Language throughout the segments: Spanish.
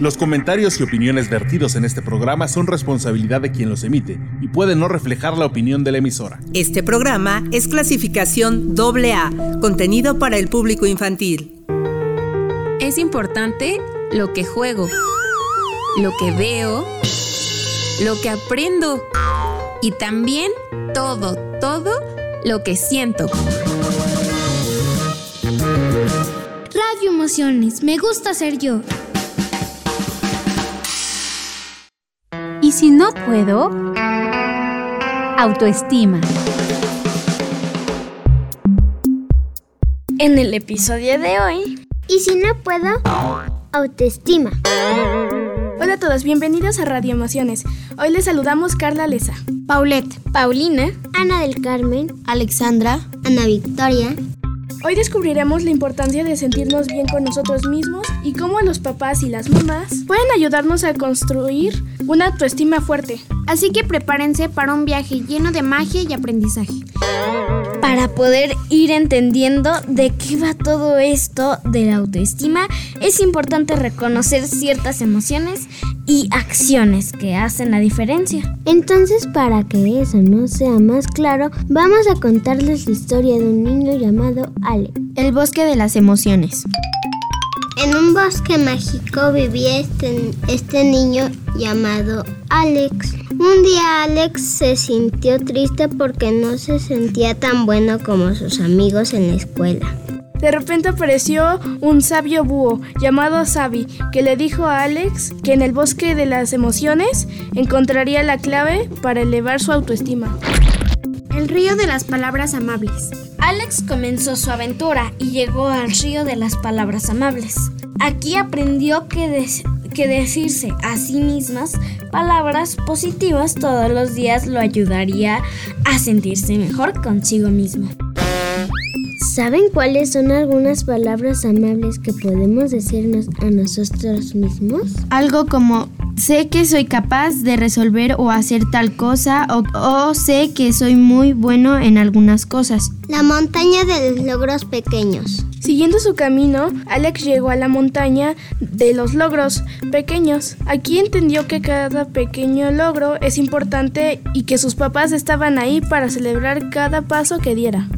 Los comentarios y opiniones vertidos en este programa son responsabilidad de quien los emite y pueden no reflejar la opinión de la emisora. Este programa es clasificación AA, contenido para el público infantil. Es importante lo que juego, lo que veo, lo que aprendo y también todo, todo lo que siento. Radio Emociones, me gusta ser yo. Si no puedo, autoestima. En el episodio de hoy, y si no puedo, autoestima. Hola a todos, bienvenidos a Radio Emociones. Hoy les saludamos Carla Leza, Paulette, Paulina, Ana del Carmen, Alexandra, Ana Victoria, Hoy descubriremos la importancia de sentirnos bien con nosotros mismos y cómo los papás y las mamás pueden ayudarnos a construir una autoestima fuerte. Así que prepárense para un viaje lleno de magia y aprendizaje. Para poder ir entendiendo de qué va todo esto de la autoestima, es importante reconocer ciertas emociones y acciones que hacen la diferencia. Entonces, para que eso no sea más claro, vamos a contarles la historia de un niño llamado Alex. El bosque de las emociones. En un bosque mágico vivía este, este niño llamado Alex. Un día Alex se sintió triste porque no se sentía tan bueno como sus amigos en la escuela. De repente apareció un sabio búho llamado Sabi que le dijo a Alex que en el bosque de las emociones encontraría la clave para elevar su autoestima. El río de las palabras amables. Alex comenzó su aventura y llegó al río de las palabras amables. Aquí aprendió que, que decirse a sí mismas palabras positivas todos los días lo ayudaría a sentirse mejor consigo mismo. ¿Saben cuáles son algunas palabras amables que podemos decirnos a nosotros mismos? Algo como sé que soy capaz de resolver o hacer tal cosa o, o, sé que soy muy bueno en algunas cosas. La montaña de los logros pequeños. Siguiendo su camino, Alex llegó a la montaña de los logros pequeños. Aquí entendió que cada pequeño logro es importante y que sus papás estaban ahí para celebrar cada paso que diera.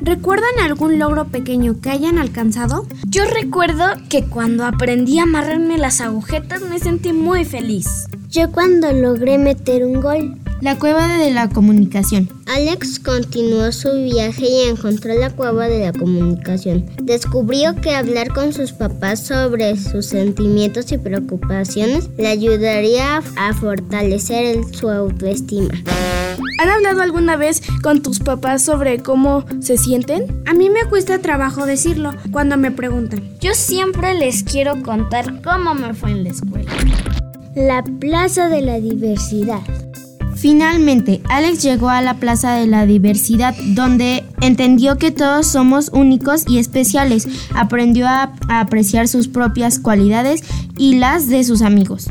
¿Recuerdan algún logro pequeño que hayan alcanzado? Yo recuerdo que cuando aprendí a amarrarme las agujetas me sentí muy feliz. Yo cuando logré meter un gol. La cueva de la comunicación. Alex continuó su viaje y encontró la cueva de la comunicación. Descubrió que hablar con sus papás sobre sus sentimientos y preocupaciones le ayudaría a fortalecer su autoestima. ¿Han hablado alguna vez con tus papás sobre cómo se sienten? A mí me cuesta trabajo decirlo cuando me preguntan. Yo siempre les quiero contar cómo me fue en la escuela. La Plaza de la Diversidad. Finalmente, Alex llegó a la Plaza de la Diversidad, donde entendió que todos somos únicos y especiales. Aprendió a, apreciar sus propias cualidades y las de sus amigos.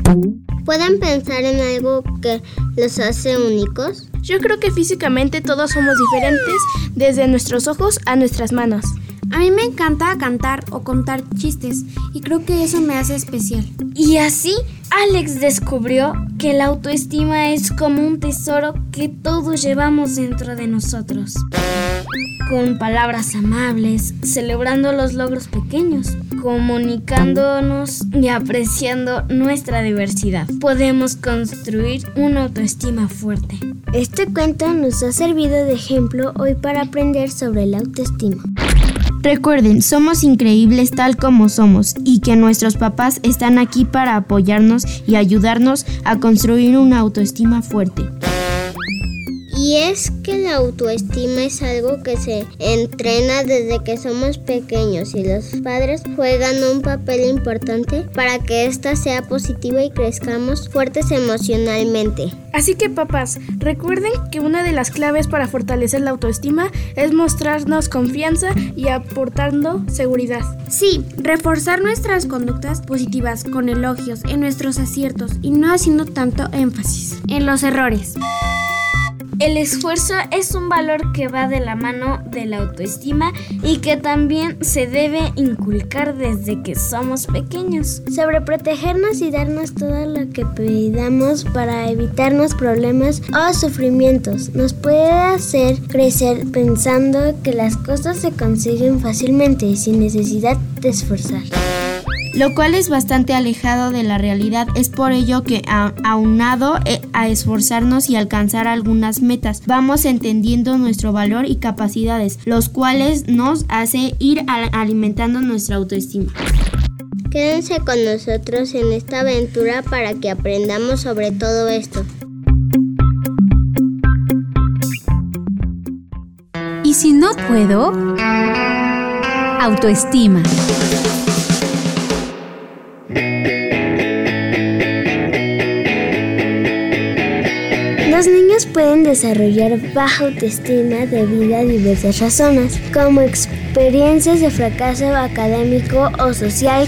¿Pueden pensar en algo que los hace únicos? Yo creo que físicamente todos somos diferentes, desde nuestros ojos a nuestras manos. A mí me encanta cantar o contar chistes y creo que eso me hace especial. Y así, Alex descubrió que la autoestima es como un tesoro que todos llevamos dentro de nosotros. Con palabras amables, celebrando los logros pequeños, comunicándonos y apreciando nuestra diversidad, podemos construir una autoestima fuerte. Este cuento nos ha servido de ejemplo hoy para aprender sobre la autoestima. Recuerden, somos increíbles tal como somos y que nuestros papás están aquí para apoyarnos y ayudarnos a construir una autoestima fuerte. Y es que la autoestima es algo que se entrena desde que somos pequeños y los padres juegan un papel importante para que ésta sea positiva y crezcamos fuertes emocionalmente. Así que papás, recuerden que una de las claves para fortalecer la autoestima es mostrarnos confianza y aportando seguridad. Sí, reforzar nuestras conductas positivas con elogios en nuestros aciertos y no haciendo tanto énfasis en los errores. El esfuerzo es un valor que va de la mano de la autoestima y que también se debe inculcar desde que somos pequeños. Sobreprotegernos y darnos todo lo que pidamos para evitarnos problemas o sufrimientos nos puede hacer crecer pensando que las cosas se consiguen fácilmente y sin necesidad de esforzar lo cual es bastante alejado de la realidad. Es por ello que aunado eh, a esforzarnos y alcanzar algunas metas, vamos entendiendo nuestro valor y capacidades, los cuales nos hace ir alimentando nuestra autoestima. Quédense con nosotros en esta aventura para que aprendamos sobre todo esto. ¿Y si no puedo? Autoestima. Los niños pueden desarrollar baja autoestima debido a diversas razones, como experiencias de fracaso académico o social,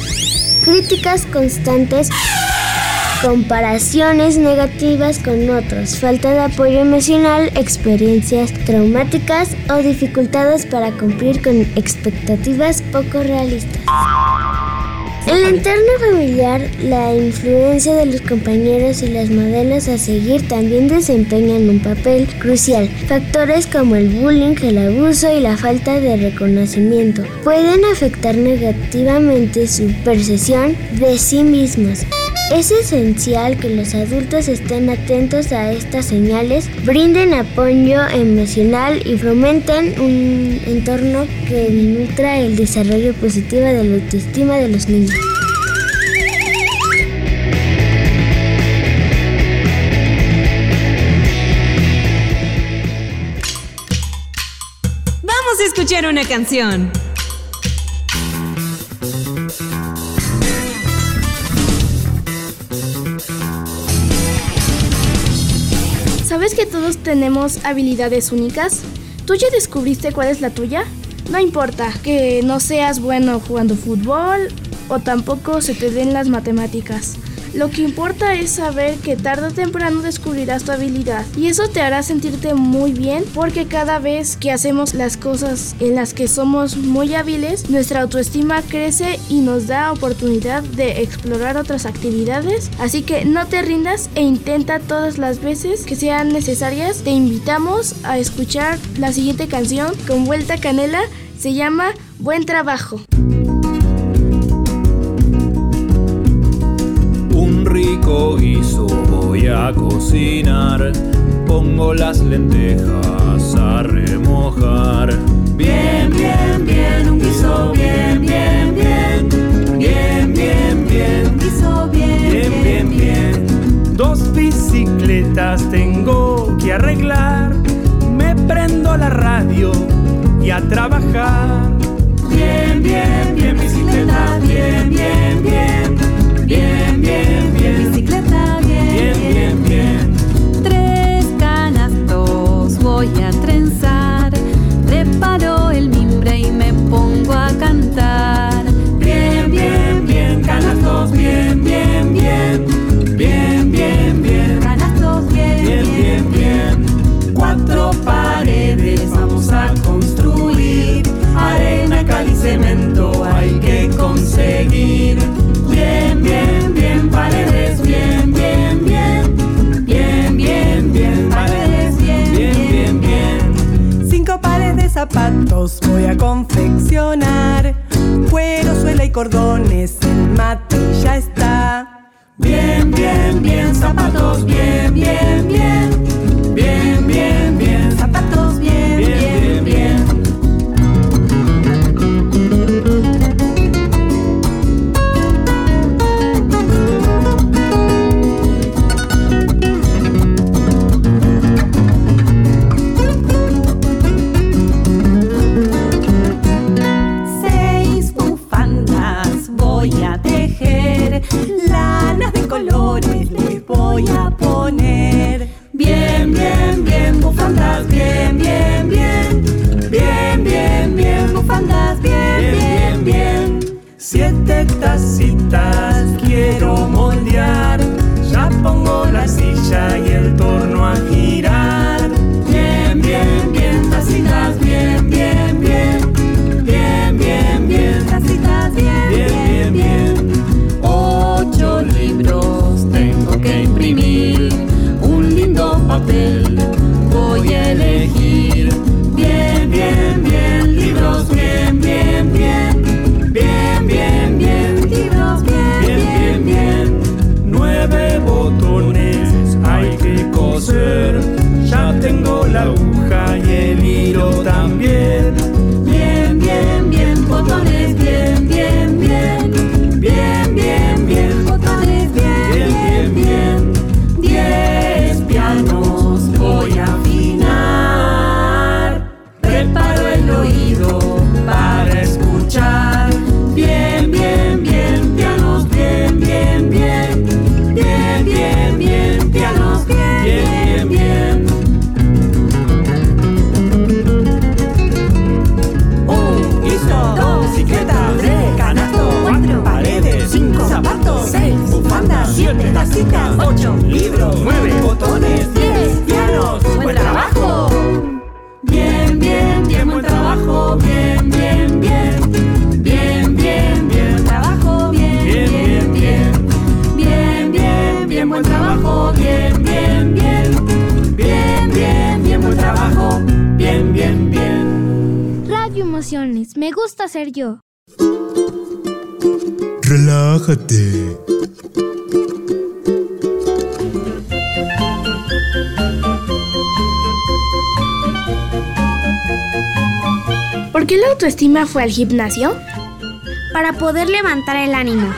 críticas constantes, comparaciones negativas con otros, falta de apoyo emocional, experiencias traumáticas o dificultades para cumplir con expectativas poco realistas. En el entorno familiar, la influencia de los compañeros y las modelos a seguir también desempeñan un papel crucial. Factores como el bullying, el abuso y la falta de reconocimiento pueden afectar negativamente su percepción de sí mismos. Es esencial que los adultos estén atentos a estas señales, brinden apoyo emocional y fomenten un entorno que nutra el desarrollo positivo de la autoestima de los niños. Vamos a escuchar una canción. ¿Sabes que todos tenemos habilidades únicas? ¿Tú ya descubriste cuál es la tuya? No importa que no seas bueno jugando fútbol o tampoco se te den las matemáticas. Lo que importa es saber que tarde o temprano descubrirás tu habilidad y eso te hará sentirte muy bien porque cada vez que hacemos las cosas en las que somos muy hábiles, nuestra autoestima crece y nos da oportunidad de explorar otras actividades. Así que no te rindas e intenta todas las veces que sean necesarias. Te invitamos a escuchar la siguiente canción con vuelta canela. Se llama Buen Trabajo. Rico guiso voy a cocinar. Pongo las lentejas a remojar. Bien, bien, bien, un guiso bien, bien, bien. Bien, bien, bien. Guiso bien, bien, bien, bien. Dos bicicletas tengo que arreglar. Me prendo la radio y a trabajar. Bien, bien, bien, bicicleta, bien, bien. Al gimnasio? Para poder levantar el ánimo.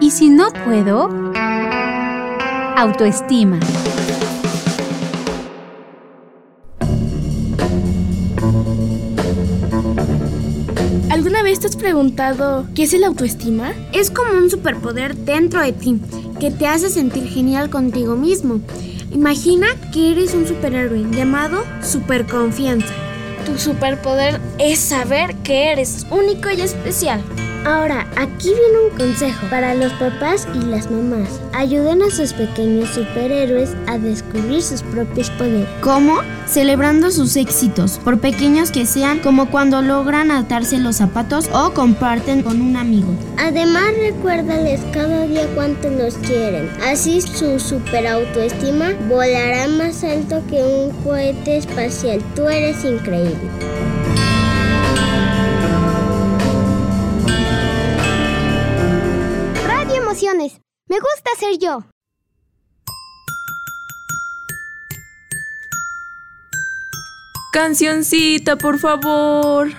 Y si no puedo, autoestima. ¿Alguna vez te has preguntado qué es el autoestima? Es como un superpoder dentro de ti que te hace sentir genial contigo mismo. Imagina que eres un superhéroe llamado Superconfianza. Tu superpoder es saber que eres único y especial. Ahora, aquí viene un consejo para los papás y las mamás. Ayuden a sus pequeños superhéroes a descubrir sus propios poderes. ¿Cómo? Celebrando sus éxitos, por pequeños que sean, como cuando logran atarse los zapatos o comparten con un amigo. Además, recuérdales cada día cuánto los quieren. Así su super autoestima volará más alto que un cohete espacial. Tú eres increíble. Me gusta ser yo. Cancioncita, por favor.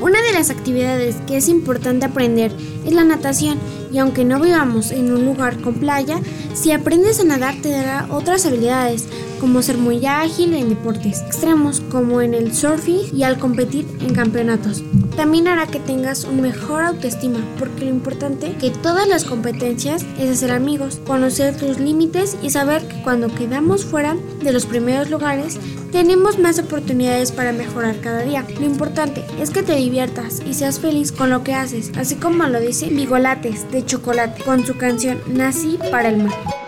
Una de las actividades que es importante aprender es la natación y aunque no vivamos en un lugar con playa, si aprendes a nadar te dará otras habilidades como ser muy ágil en deportes extremos como en el surfing y al competir en campeonatos. También hará que tengas un mejor autoestima porque lo importante que todas las competencias es hacer amigos, conocer tus límites y saber que cuando quedamos fuera de los primeros lugares tenemos más oportunidades para mejorar cada día. Lo importante es que te diviertas y seas feliz con lo que haces, así como lo dice Bigolates de Chocolate con su canción Nací para el mar.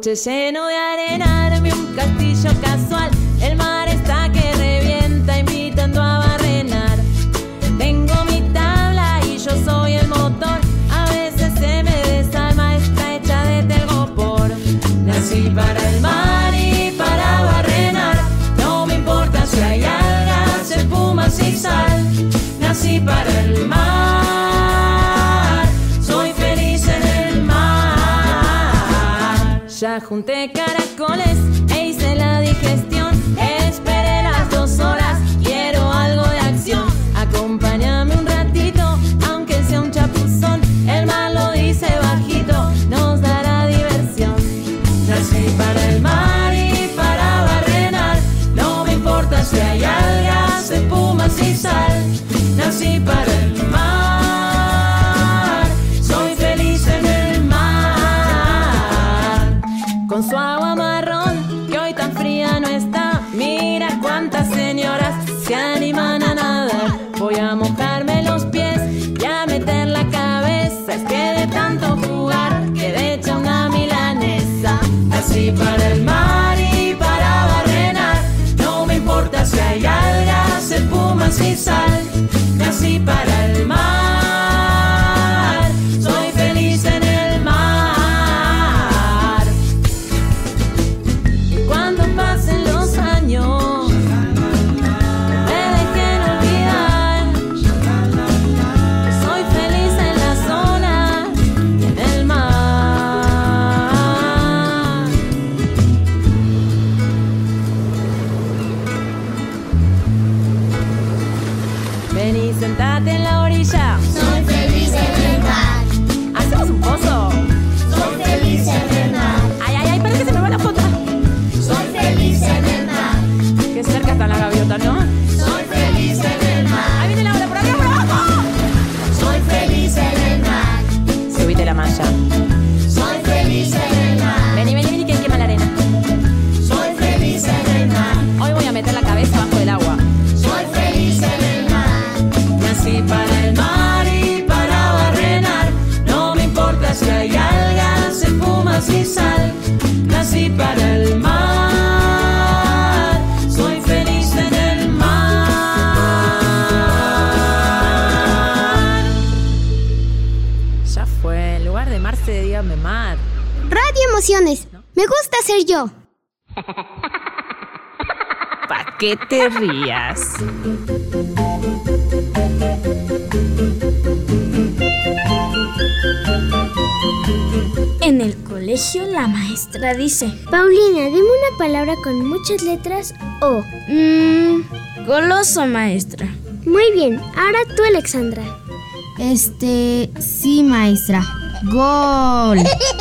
Sanguche lleno de arena, arme un castillo Ya junté caracoles Voy a mojarme los pies y a meter la cabeza. Es que de tanto jugar quedé hecha una milanesa. Así para el mar qué te rías? En el colegio la maestra dice, Paulina, dime una palabra con muchas letras O. mmm, goloso maestra. Muy bien, ahora tú, Alexandra. Este, sí, maestra. Gol.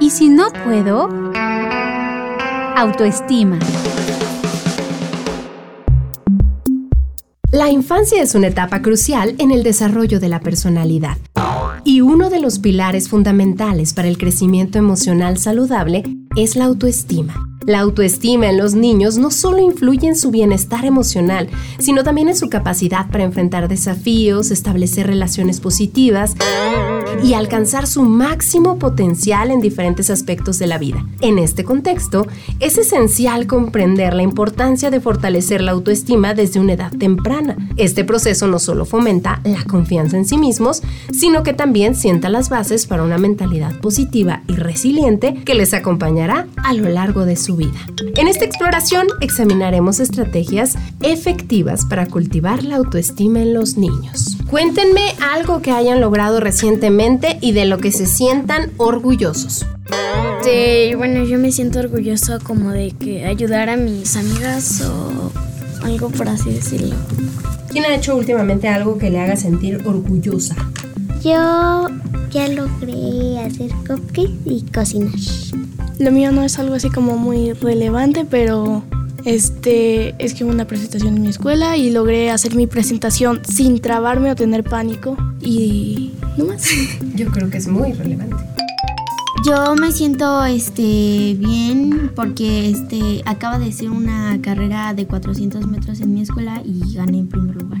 Y si no puedo, autoestima. La infancia es una etapa crucial en el desarrollo de la personalidad. Y uno de los pilares fundamentales para el crecimiento emocional saludable es la autoestima. La autoestima en los niños no solo influye en su bienestar emocional, sino también en su capacidad para enfrentar desafíos, establecer relaciones positivas y alcanzar su máximo potencial en diferentes aspectos de la vida. En este contexto, es esencial comprender la importancia de fortalecer la autoestima desde una edad temprana. Este proceso no solo fomenta la confianza en sí mismos, sino que también sienta las bases para una mentalidad positiva y resiliente que les acompañará a lo largo de su vida. En esta exploración examinaremos estrategias efectivas para cultivar la autoestima en los niños. Cuéntenme algo que hayan logrado recientemente y de lo que se sientan orgullosos. Sí, bueno, yo me siento orgulloso como de que ayudar a mis amigas o algo por así decirlo. ¿Quién ha hecho últimamente algo que le haga sentir orgullosa? Yo ya logré hacer cupcakes y cocinar. Lo mío no es algo así como muy relevante, pero este es que hubo una presentación en mi escuela y logré hacer mi presentación sin trabarme o tener pánico y no más. Yo creo que es muy relevante. Yo me siento este bien porque este acaba de ser una carrera de 400 metros en mi escuela y gané en primer lugar.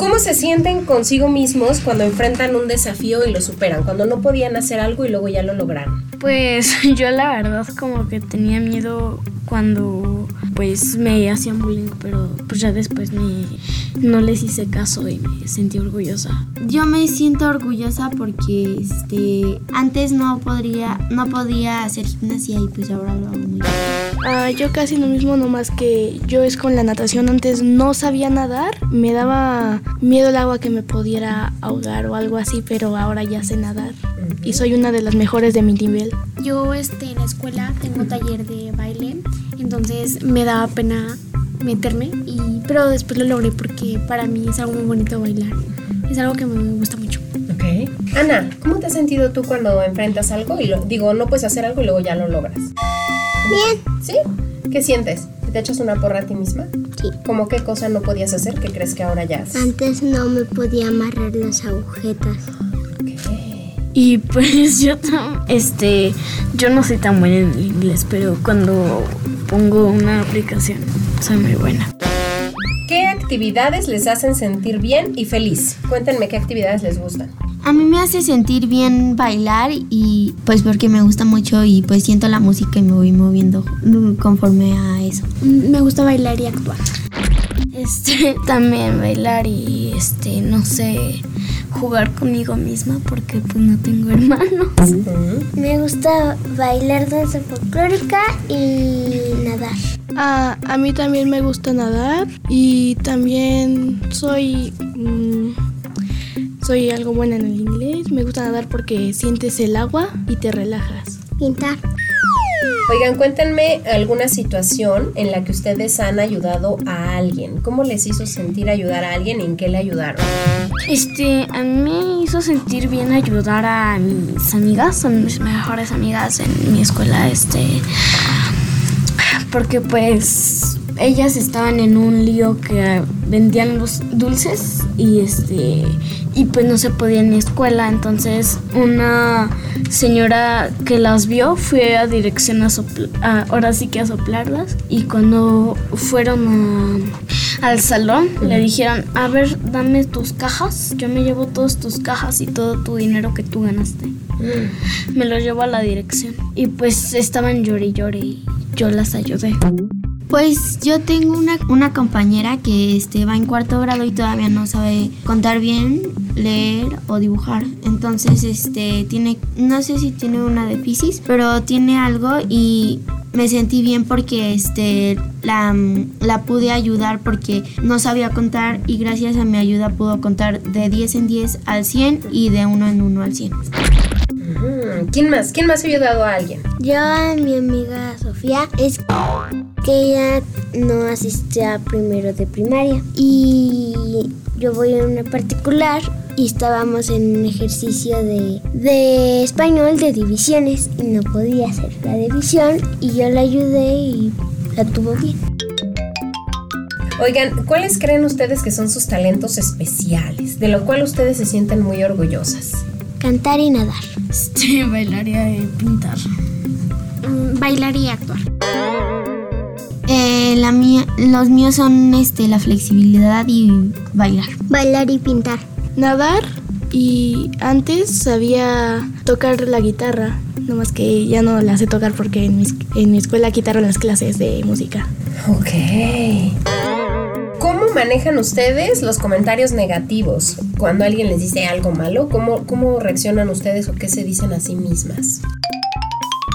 ¿Cómo se sienten consigo mismos cuando enfrentan un desafío y lo superan? Cuando no podían hacer algo y luego ya lo lograron. Pues yo la verdad como que tenía miedo cuando pues me hacían bullying, pero pues ya después me, no les hice caso y me sentí orgullosa. Yo me siento orgullosa porque este antes no podría no podía hacer gimnasia y pues ahora lo hago muy bien. Ah, yo casi lo mismo, nomás que yo es con la natación. Antes no sabía nadar, me daba miedo el agua que me pudiera ahogar o algo así, pero ahora ya sé nadar y soy una de las mejores de mi nivel. Yo este, en la escuela tengo taller de baile, entonces me daba pena meterme, y, pero después lo logré porque para mí es algo muy bonito bailar. Es algo que me gusta mucho. Ok. Ana, ¿cómo te has sentido tú cuando enfrentas algo y lo digo, no puedes hacer algo y luego ya lo logras? Bien. ¿Sí? ¿Qué sientes? ¿Te echas una porra a ti misma? Sí. ¿Cómo qué cosa no podías hacer que crees que ahora ya haces? Antes no me podía amarrar las agujetas. Y pues yo este yo no soy tan buena en el inglés, pero cuando pongo una aplicación soy muy buena. ¿Qué actividades les hacen sentir bien y feliz? Cuéntenme qué actividades les gustan. A mí me hace sentir bien bailar y pues porque me gusta mucho y pues siento la música y me voy moviendo conforme a eso. Me gusta bailar y actuar. Este también bailar y este no sé jugar conmigo misma porque pues no tengo hermanos. Me gusta bailar danza folclórica y nadar. Ah, a mí también me gusta nadar y también soy mm, soy algo buena en el inglés. Me gusta nadar porque sientes el agua y te relajas. Pintar. Oigan, cuéntenme alguna situación en la que ustedes han ayudado a alguien. ¿Cómo les hizo sentir ayudar a alguien y en qué le ayudaron? Este, a mí hizo sentir bien ayudar a mis amigas, son mis mejores amigas en mi escuela, este, porque pues ellas estaban en un lío que vendían los dulces y este y pues no se podía en la escuela, entonces una señora que las vio fue a dirección a, ahora sí que a soplarlas. Y cuando fueron a- al salón le dijeron, a ver, dame tus cajas, yo me llevo todas tus cajas y todo tu dinero que tú ganaste. Me lo llevo a la dirección. Y pues estaban llore y llore y yo las ayudé. Pues yo tengo una, una compañera que este, va en cuarto grado y todavía no sabe contar bien, leer o dibujar. Entonces, este, tiene, no sé si tiene una déficit, pero tiene algo y me sentí bien porque este, la, la pude ayudar porque no sabía contar y gracias a mi ayuda pudo contar de 10 en 10 al 100 y de 1 en 1 al 100. ¿Quién más? ¿Quién más ha ayudado a alguien? Yo a mi amiga Sofía es que ella no asiste a primero de primaria y yo voy a una particular y estábamos en un ejercicio de, de español de divisiones y no podía hacer la división y yo la ayudé y la tuvo bien. Oigan, ¿cuáles creen ustedes que son sus talentos especiales, de lo cual ustedes se sienten muy orgullosas? Cantar y nadar. Este, bailaría y pintar. Mm, bailar y actuar. Eh, la mía, los míos son este, la flexibilidad y bailar. Bailar y pintar. Nadar y antes sabía tocar la guitarra, nomás que ya no la sé tocar porque en mi, en mi escuela quitaron las clases de música. Ok. ¿Cómo manejan ustedes los comentarios negativos? Cuando alguien les dice algo malo, ¿cómo, cómo reaccionan ustedes o qué se dicen a sí mismas?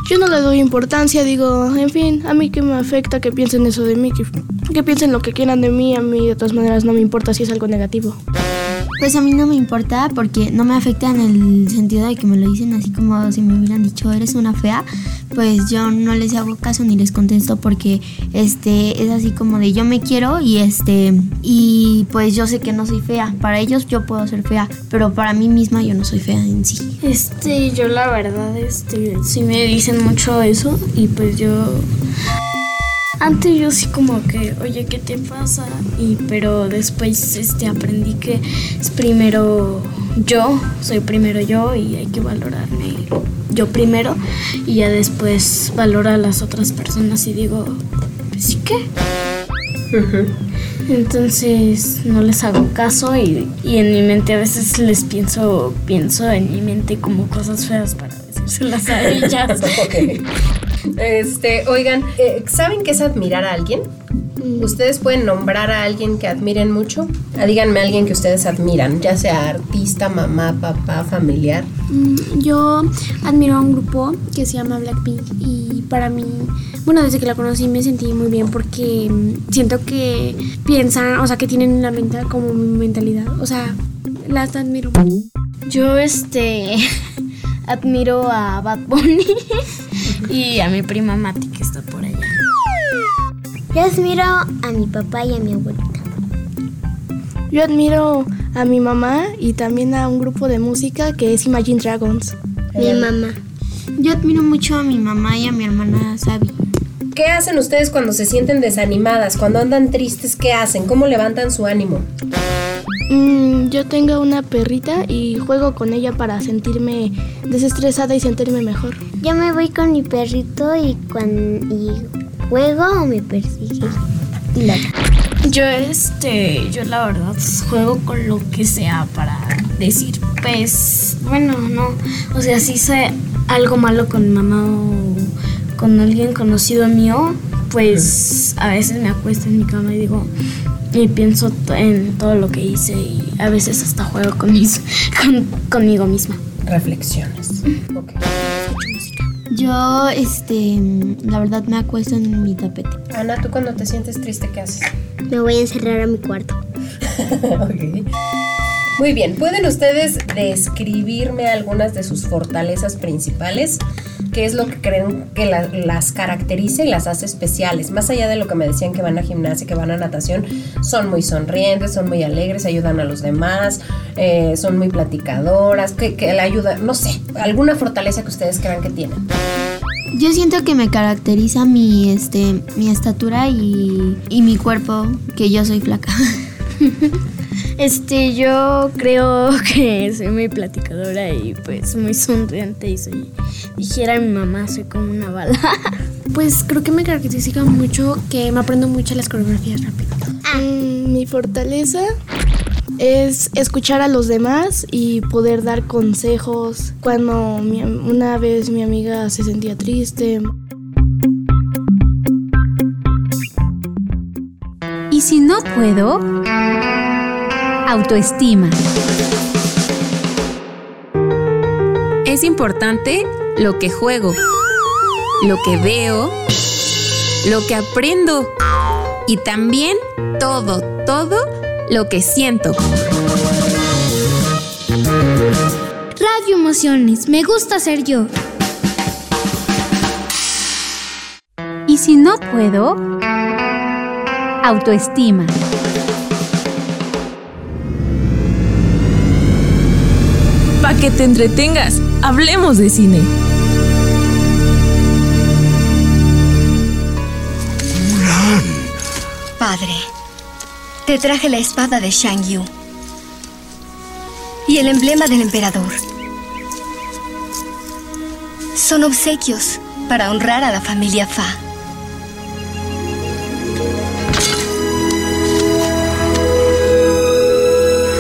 Yo no le doy importancia, digo, en fin, a mí que me afecta que piensen eso de mí, que, que piensen lo que quieran de mí, a mí de todas maneras no me importa si es algo negativo. Pues a mí no me importa porque no me afecta en el sentido de que me lo dicen así como si me hubieran dicho eres una fea, pues yo no les hago caso ni les contesto porque este es así como de yo me quiero y este y pues yo sé que no soy fea. Para ellos yo puedo ser fea, pero para mí misma yo no soy fea en sí. Este, yo la verdad, este, sí me dicen mucho eso y pues yo antes yo sí como que, oye, ¿qué te pasa? Y pero después este aprendí que es primero yo, soy primero yo y hay que valorarme yo primero y ya después valora a las otras personas y digo, sí que. Entonces no les hago caso y, y en mi mente a veces les pienso, pienso en mi mente como cosas feas para decírselas a ellas. Este, oigan, eh, ¿saben qué es admirar a alguien? ¿Ustedes pueden nombrar a alguien que admiren mucho? Ah, díganme a alguien que ustedes admiran, ya sea artista, mamá, papá, familiar. Mm, Yo admiro a un grupo que se llama Blackpink y para mí, bueno, desde que la conocí me sentí muy bien porque mm, siento que piensan, o sea, que tienen la mente como mi mentalidad, o sea, las admiro. Yo, este, admiro a Bad Bunny y a mi prima Mati que está por allá. Yo admiro a mi papá y a mi abuelita. Yo admiro a mi mamá y también a un grupo de música que es Imagine Dragons. Mi mamá. Yo admiro mucho a mi mamá y a mi hermana Sabi. ¿Qué hacen ustedes cuando se sienten desanimadas? Cuando andan tristes, ¿qué hacen? ¿Cómo levantan su ánimo? Mm, yo tengo una perrita y juego con ella para sentirme desestresada y sentirme mejor. Yo me voy con mi perrito y, cuan- y juego o me persigue. Yo, este, yo la verdad juego con lo que sea para decir, pues, bueno, no, o sea, si hice algo malo con mamá o con alguien conocido mío, pues a veces me acuesto en mi cama y digo, y pienso en todo lo que hice y a veces hasta juego con mis, con- conmigo misma. Reflexiones. Ok. Yo, este, la verdad me acuesto en mi tapete. Ana, ¿tú cuando te sientes triste qué haces? Me voy a encerrar a mi cuarto. Ok. Muy bien, ¿pueden ustedes describirme algunas de sus fortalezas principales? ¿Qué es lo que creen que la- las caracteriza y las hace especiales? Más allá de lo que me decían que van a gimnasia, que van a natación, son muy sonrientes, son muy alegres, ayudan a los demás, eh, son muy platicadoras, que, que la ayuda, no sé, alguna fortaleza que ustedes crean que tienen. Yo siento que me caracteriza mi, este, mi estatura y, y mi cuerpo, que yo soy flaca. Este, yo creo que soy muy platicadora y pues muy sonriente y soy, dijera mi mamá, soy como una bala. Pues creo que me caracteriza mucho que me aprendo mucho las coreografías rápido. Mm, mi fortaleza es escuchar a los demás y poder dar consejos cuando mi- una vez mi amiga se sentía triste. Y si no puedo, autoestima. Es importante lo que juego, lo que veo, lo que aprendo y también todo, todo lo que siento. Radio Emociones, me gusta ser yo. Y si no puedo, autoestima. Que te entretengas, hablemos de cine. Padre, te traje la espada de Shang Yu y el emblema del emperador. Son obsequios para honrar a la familia Fa.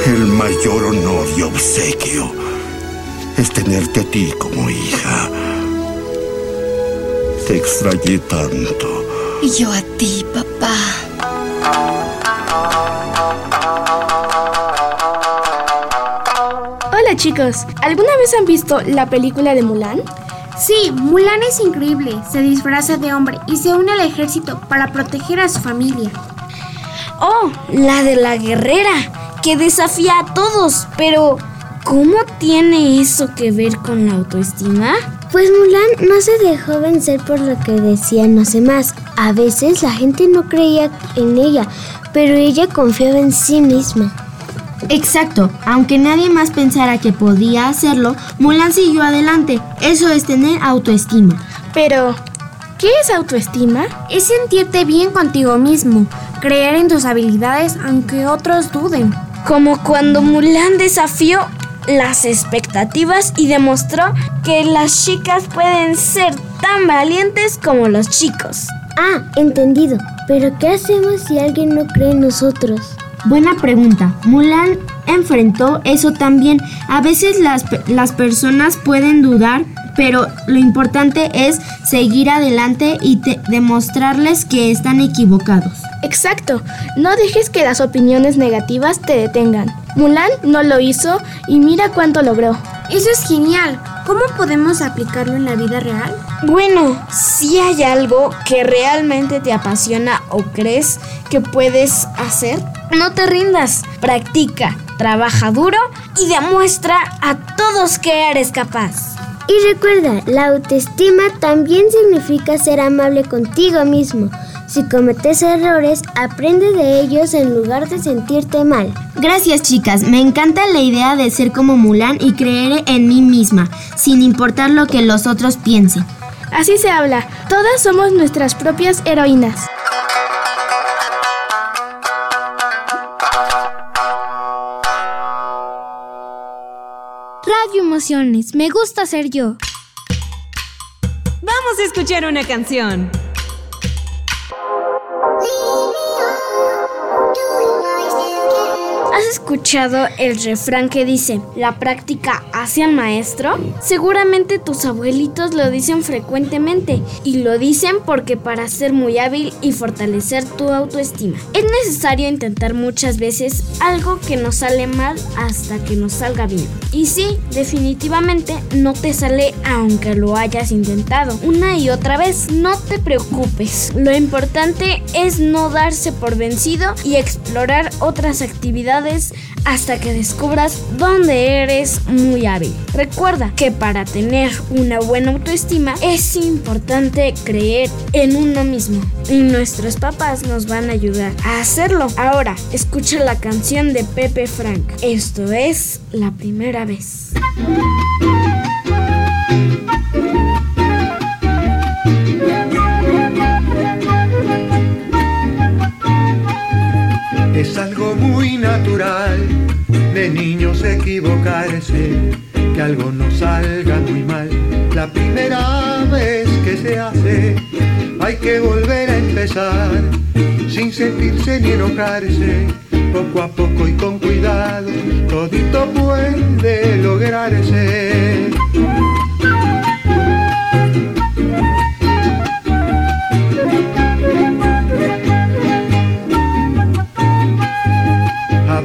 El mayor honor y obsequio es tenerte a ti como hija. Te extrañé tanto. Y yo a ti, papá. Hola chicos, ¿alguna vez han visto la película de Mulan? Sí, Mulan es increíble. Se disfraza de hombre y se une al ejército para proteger a su familia. Oh, la de la guerrera, que desafía a todos, pero ¿cómo tiene eso que ver con la autoestima? Pues Mulan no se dejó vencer por lo que decían los demás. A veces la gente no creía en ella, pero ella confiaba en sí misma. Exacto, aunque nadie más pensara que podía hacerlo, Mulan siguió adelante. Eso es tener autoestima. Pero, ¿qué es autoestima? Es sentirte bien contigo mismo, creer en tus habilidades aunque otros duden. Como cuando Mulan desafió las expectativas y demostró que las chicas pueden ser tan valientes como los chicos. Ah, entendido. Pero ¿qué hacemos si alguien no cree en nosotros? Buena pregunta. Mulan enfrentó eso también. A veces las, las personas pueden dudar, pero lo importante es seguir adelante y demostrarles que están equivocados. Exacto. No dejes que las opiniones negativas te detengan. Mulan no lo hizo y mira cuánto logró. Eso es genial. ¿Cómo podemos aplicarlo en la vida real? Bueno, si hay algo que realmente te apasiona o crees que puedes hacer, no te rindas. Practica, trabaja duro y demuestra a todos que eres capaz. Y recuerda, la autoestima también significa ser amable contigo mismo. Si cometes errores, aprende de ellos en lugar de sentirte mal. Gracias chicas, me encanta la idea de ser como Mulan y creer en mí misma, sin importar lo que los otros piensen. Así se habla, todas somos nuestras propias heroínas. Radio Emociones, me gusta ser yo. Vamos a escuchar una canción. ¿Has escuchado el refrán que dice, la práctica hace al maestro? Seguramente tus abuelitos lo dicen frecuentemente y lo dicen porque para ser muy hábil y fortalecer tu autoestima es necesario intentar muchas veces algo que nos sale mal hasta que nos salga bien. Y sí, definitivamente no te sale aunque lo hayas intentado una y otra vez. No te preocupes, lo importante es no darse por vencido y explorar otras actividades hasta que descubras dónde eres muy hábil. Recuerda que para tener una buena autoestima es importante creer en uno mismo y nuestros papás nos van a ayudar a hacerlo. Ahora, escucha la canción de Pepe Frank. Esto es la primera vez. Es algo muy natural de niños equivocarse, que algo no salga muy mal. La primera vez que se hace, hay que volver a empezar, sin sentirse ni enojarse, poco a poco y con cuidado, todito puede lograrse.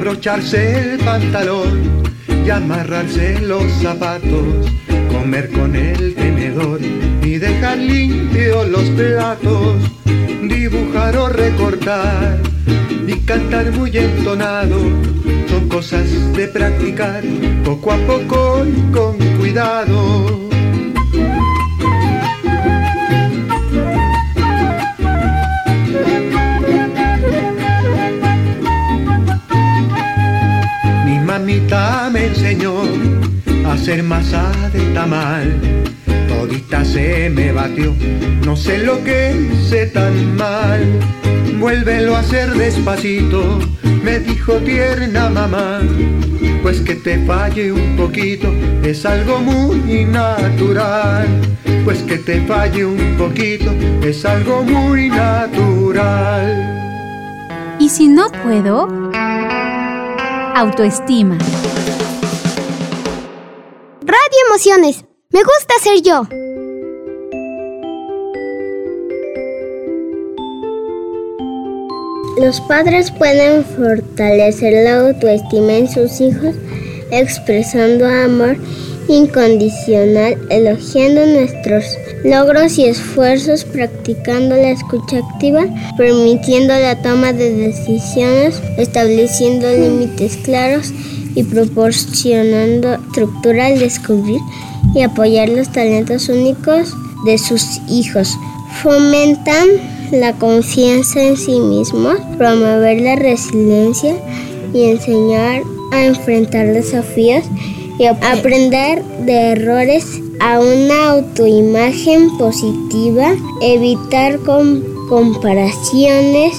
Abrocharse el pantalón y amarrarse los zapatos, comer con el tenedor y dejar limpios los platos, dibujar o recortar y cantar muy entonado. Son cosas de practicar poco a poco y con cuidado. Me enseñó a hacer masa de tamal. Todita se me batió, no sé lo que hice tan mal. Vuélvelo a hacer despacito, me dijo tierna mamá. Pues que te falle un poquito es algo muy natural. Pues que te falle un poquito es algo muy natural. ¿Y si no puedo? Autoestima. Radio Emociones. Me gusta ser yo. Los padres pueden fortalecer la autoestima en sus hijos expresando amor incondicional, elogiando nuestros logros y esfuerzos, practicando la escucha activa, permitiendo la toma de decisiones, estableciendo límites claros y proporcionando estructura al descubrir y apoyar los talentos únicos de sus hijos. Fomentan la confianza en sí mismos, promover la resiliencia y enseñar a enfrentar desafíos aprender de errores a una autoimagen positiva, evitar comparaciones,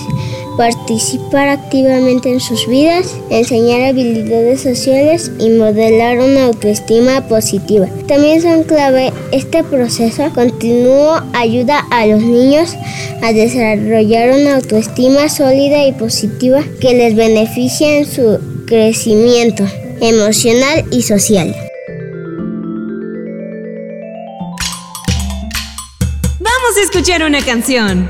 participar activamente en sus vidas, enseñar habilidades sociales y modelar una autoestima positiva. También son clave este proceso continuo ayuda a los niños a desarrollar una autoestima sólida y positiva que les beneficie en su crecimiento emocional y social. Vamos a escuchar una canción.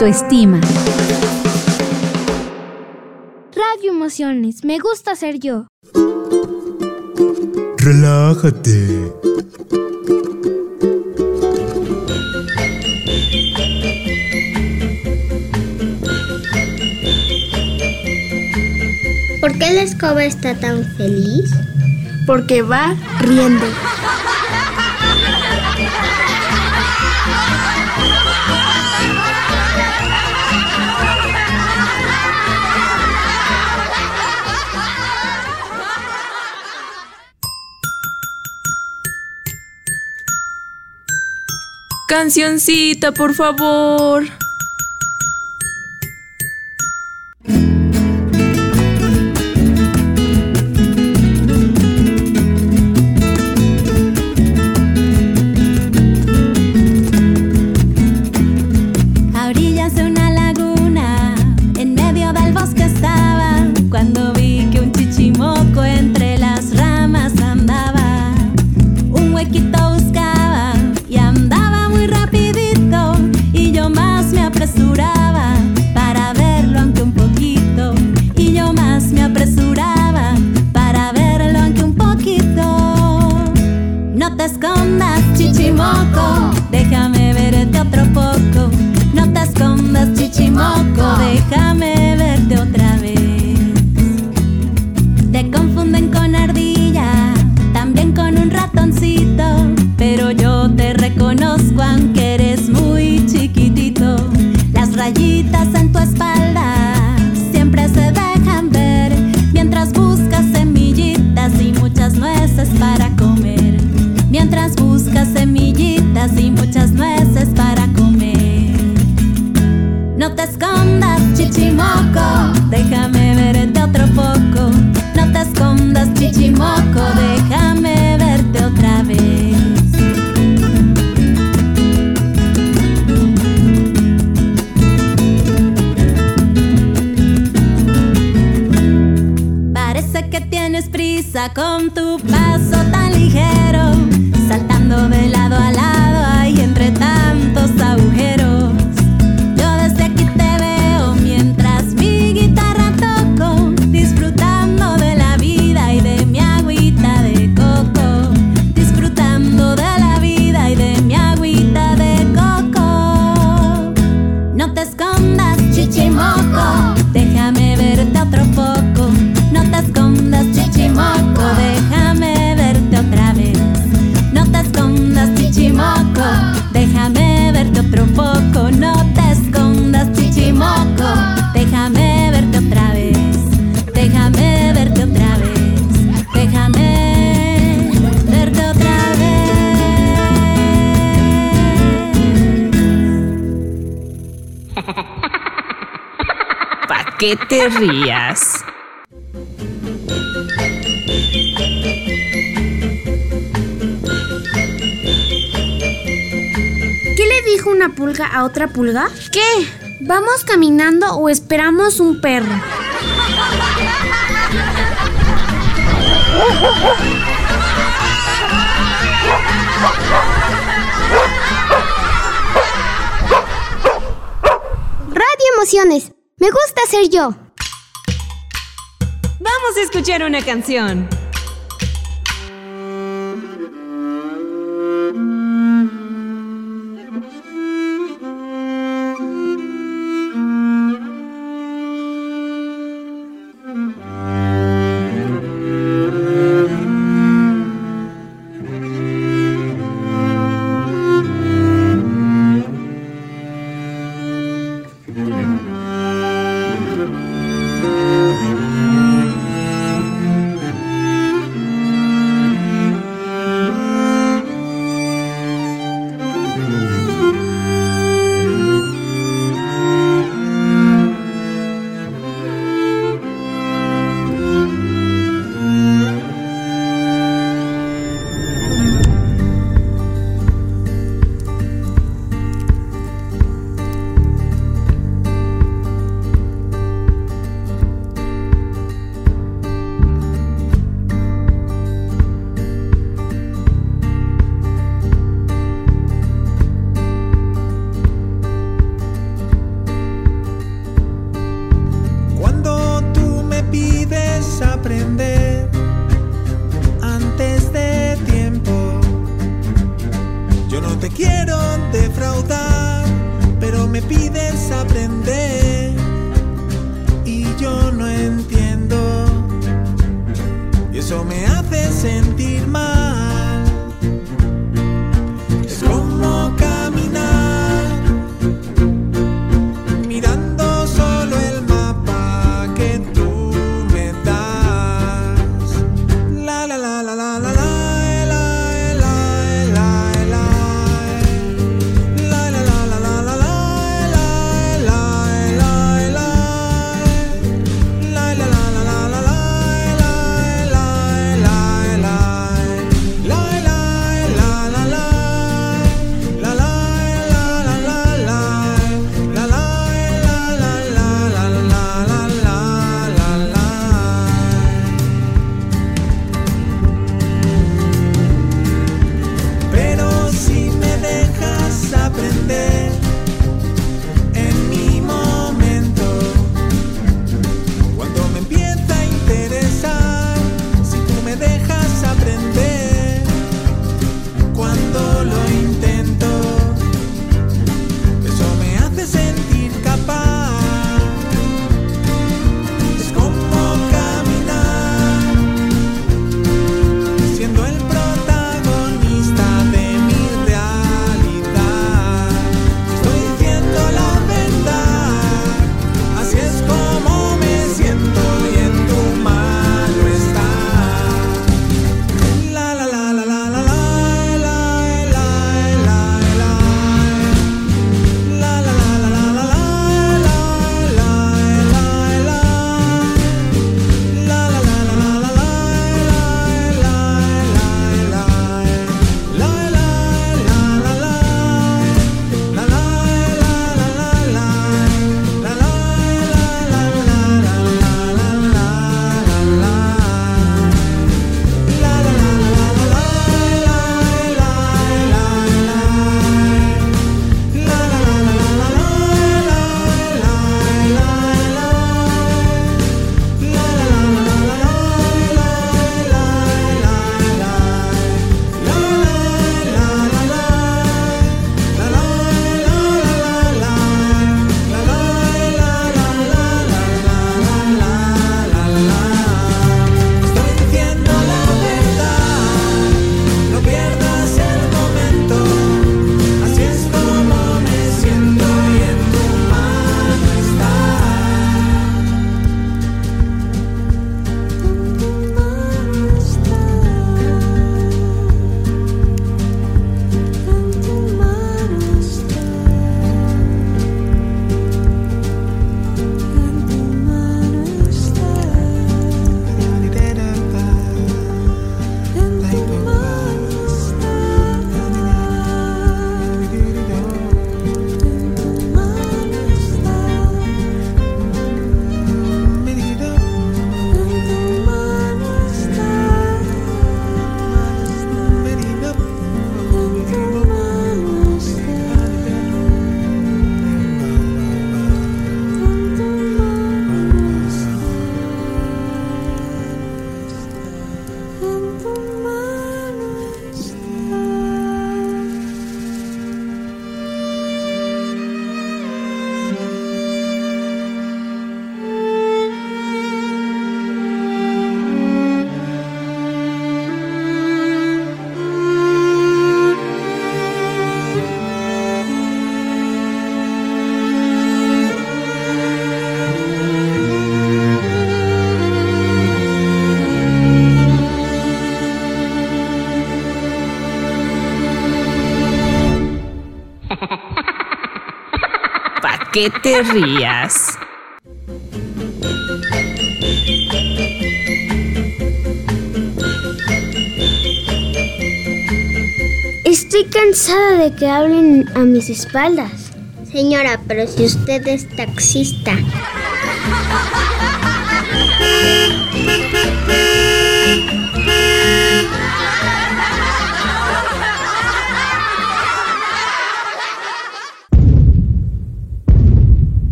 autoestima. Radio Emociones, me gusta ser yo. Relájate. ¿Por qué la escoba está tan feliz? Porque va riendo. Cancioncita, por favor. A orillas de una laguna, en medio del bosque te rías. ¿Qué le dijo una pulga a otra pulga? ¿Qué? ¿Vamos caminando o esperamos un perro? Radio Emociones. Me gusta ser yo. Vamos a escuchar una canción. ¿Para qué te rías? Estoy cansada de que hablen a mis espaldas. Señora, pero si usted es taxista.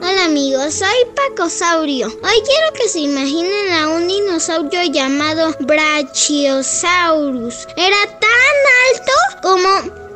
Hola amigos, soy Pacosaurio. Hoy quiero que se imaginen a un dinosaurio llamado Brachiosaurus. Era tan alto como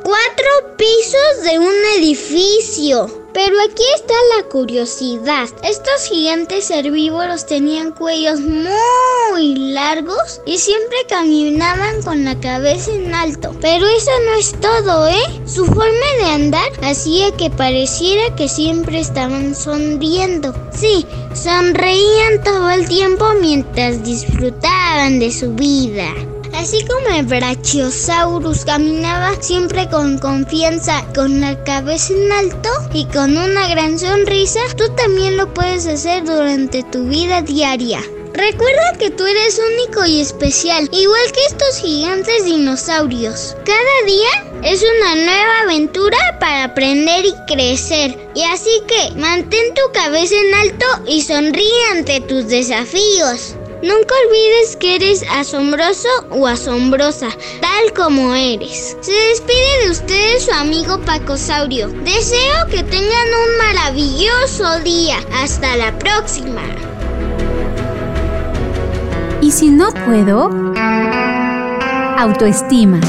cuatro pisos de un edificio. Pero aquí está la curiosidad. Estos gigantes herbívoros tenían cuellos muy largos y siempre caminaban con la cabeza en alto. Pero eso no es todo, ¿eh? Su forma de andar hacía que pareciera que siempre estaban sonriendo. Sí, sonreían todo el tiempo mientras disfrutaban de su vida. Así como el Brachiosaurus caminaba siempre con confianza, con la cabeza en alto y con una gran sonrisa, tú también lo puedes hacer durante tu vida diaria. Recuerda que tú eres único y especial, igual que estos gigantes dinosaurios. Cada día es una nueva aventura para aprender y crecer. Y así que mantén tu cabeza en alto y sonríe ante tus desafíos. Nunca olvides que eres asombroso o asombrosa, tal como eres. Se despide de ustedes su amigo Pacosaurio. Deseo que tengan un maravilloso día. Hasta la próxima. ¿Y si no puedo? Autoestima.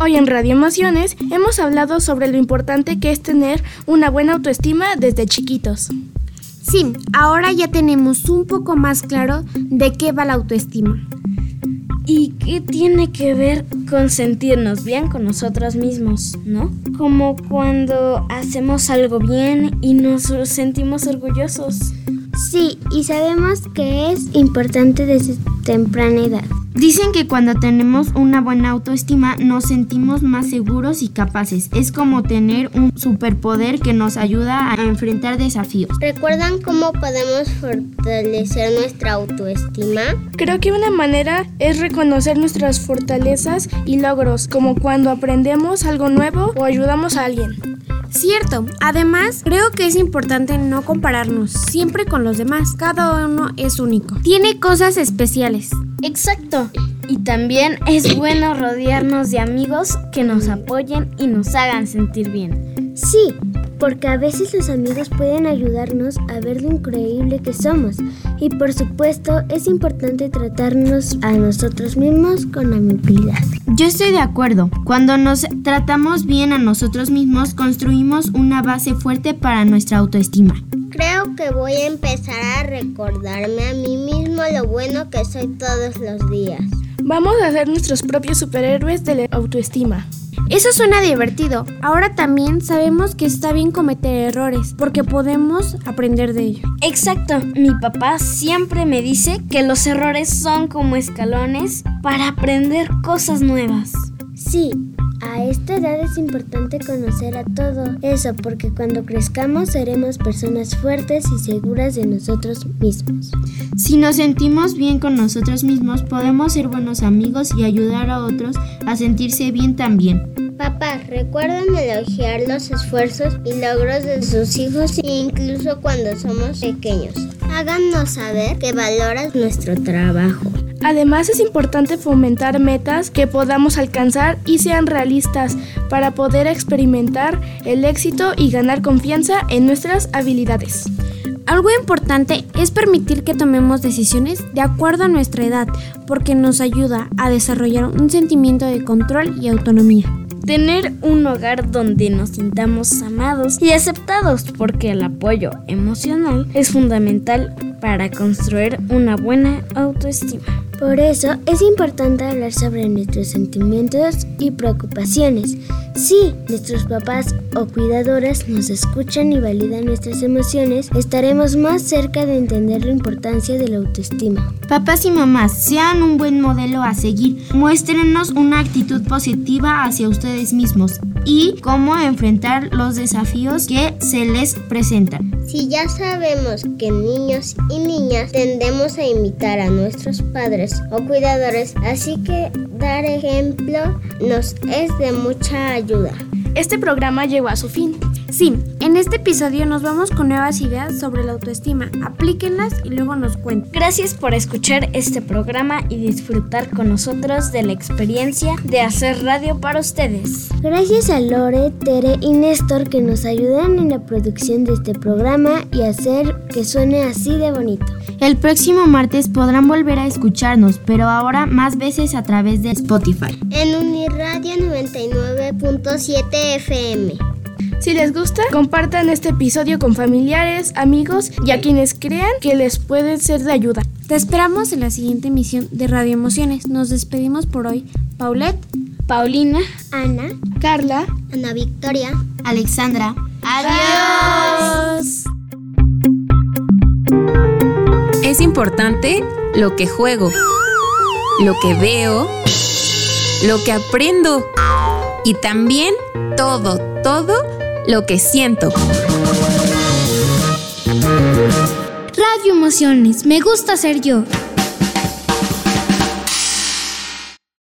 Hoy en Radio Emociones hemos hablado sobre lo importante que es tener una buena autoestima desde chiquitos. Sí, ahora ya tenemos un poco más claro de qué va la autoestima. ¿Y qué tiene que ver con sentirnos bien con nosotros mismos, no? Como cuando hacemos algo bien y nos sentimos orgullosos. Sí, y sabemos que es importante desde temprana edad. Dicen que cuando tenemos una buena autoestima nos sentimos más seguros y capaces. Es como tener un superpoder que nos ayuda a enfrentar desafíos. ¿Recuerdan cómo podemos fortalecer nuestra autoestima? Creo que una manera es reconocer nuestras fortalezas y logros, como cuando aprendemos algo nuevo o ayudamos a alguien. Cierto, además creo que es importante no compararnos siempre con los demás. Cada uno es único. Tiene cosas especiales. Exacto. Y también es bueno rodearnos de amigos que nos apoyen y nos hagan sentir bien. Sí, porque a veces los amigos pueden ayudarnos a ver lo increíble que somos. Y por supuesto es importante tratarnos a nosotros mismos con amabilidad. Yo estoy de acuerdo. Cuando nos tratamos bien a nosotros mismos, construimos una base fuerte para nuestra autoestima. Creo que voy a empezar a recordarme a mí mismo lo bueno que soy todos los días. Vamos a ser nuestros propios superhéroes de la autoestima. Eso suena divertido. Ahora también sabemos que está bien cometer errores, porque podemos aprender de ello. Exacto. Mi papá siempre me dice que los errores son como escalones para aprender cosas nuevas. Sí, a esta edad es importante conocer a todo eso porque cuando crezcamos seremos personas fuertes y seguras de nosotros mismos. Si nos sentimos bien con nosotros mismos, podemos ser buenos amigos y ayudar a otros a sentirse bien también. Papá, recuerden elogiar los esfuerzos y logros de sus hijos incluso cuando somos pequeños. Háganos saber que valoras nuestro trabajo. Además es importante fomentar metas que podamos alcanzar y sean realistas para poder experimentar el éxito y ganar confianza en nuestras habilidades. Algo importante es permitir que tomemos decisiones de acuerdo a nuestra edad, porque nos ayuda a desarrollar un sentimiento de control y autonomía. Tener un hogar donde nos sintamos amados y aceptados, porque el apoyo emocional es fundamental para construir una buena autoestima. Por eso es importante hablar sobre nuestros sentimientos y preocupaciones. Si nuestros papás o cuidadoras nos escuchan y validan nuestras emociones, estaremos más cerca de entender la importancia de la autoestima. Papás y mamás, sean un buen modelo a seguir. Muéstrenos una actitud positiva hacia ustedes mismos y cómo enfrentar los desafíos que se les presentan. Si ya sabemos que niños y niñas tendemos a imitar a nuestros padres o cuidadores, así que dar ejemplo nos es de mucha ayuda. Este programa llegó a su fin. Sí, en este episodio nos vamos con nuevas ideas sobre la autoestima. Aplíquenlas y luego nos cuenten. Gracias por escuchar este programa y disfrutar con nosotros de la experiencia de hacer radio para ustedes. Gracias a Lore, Tere y Néstor que nos ayudan en la producción de este programa y hacer que suene así de bonito. El próximo martes podrán volver a escucharnos, pero ahora más veces a través de Spotify. En Uniradio 99.7 FM. Si les gusta, compartan este episodio con familiares, amigos y a quienes crean que les puede ser de ayuda. Te esperamos en la siguiente emisión de Radio Emociones. Nos despedimos por hoy. Paulette, Paulina, Ana, Carla, Ana Victoria, Alexandra. ¡Adiós! Es importante lo que juego, lo que veo, lo que aprendo y también todo, todo lo que siento. Radio Emociones, me gusta ser yo.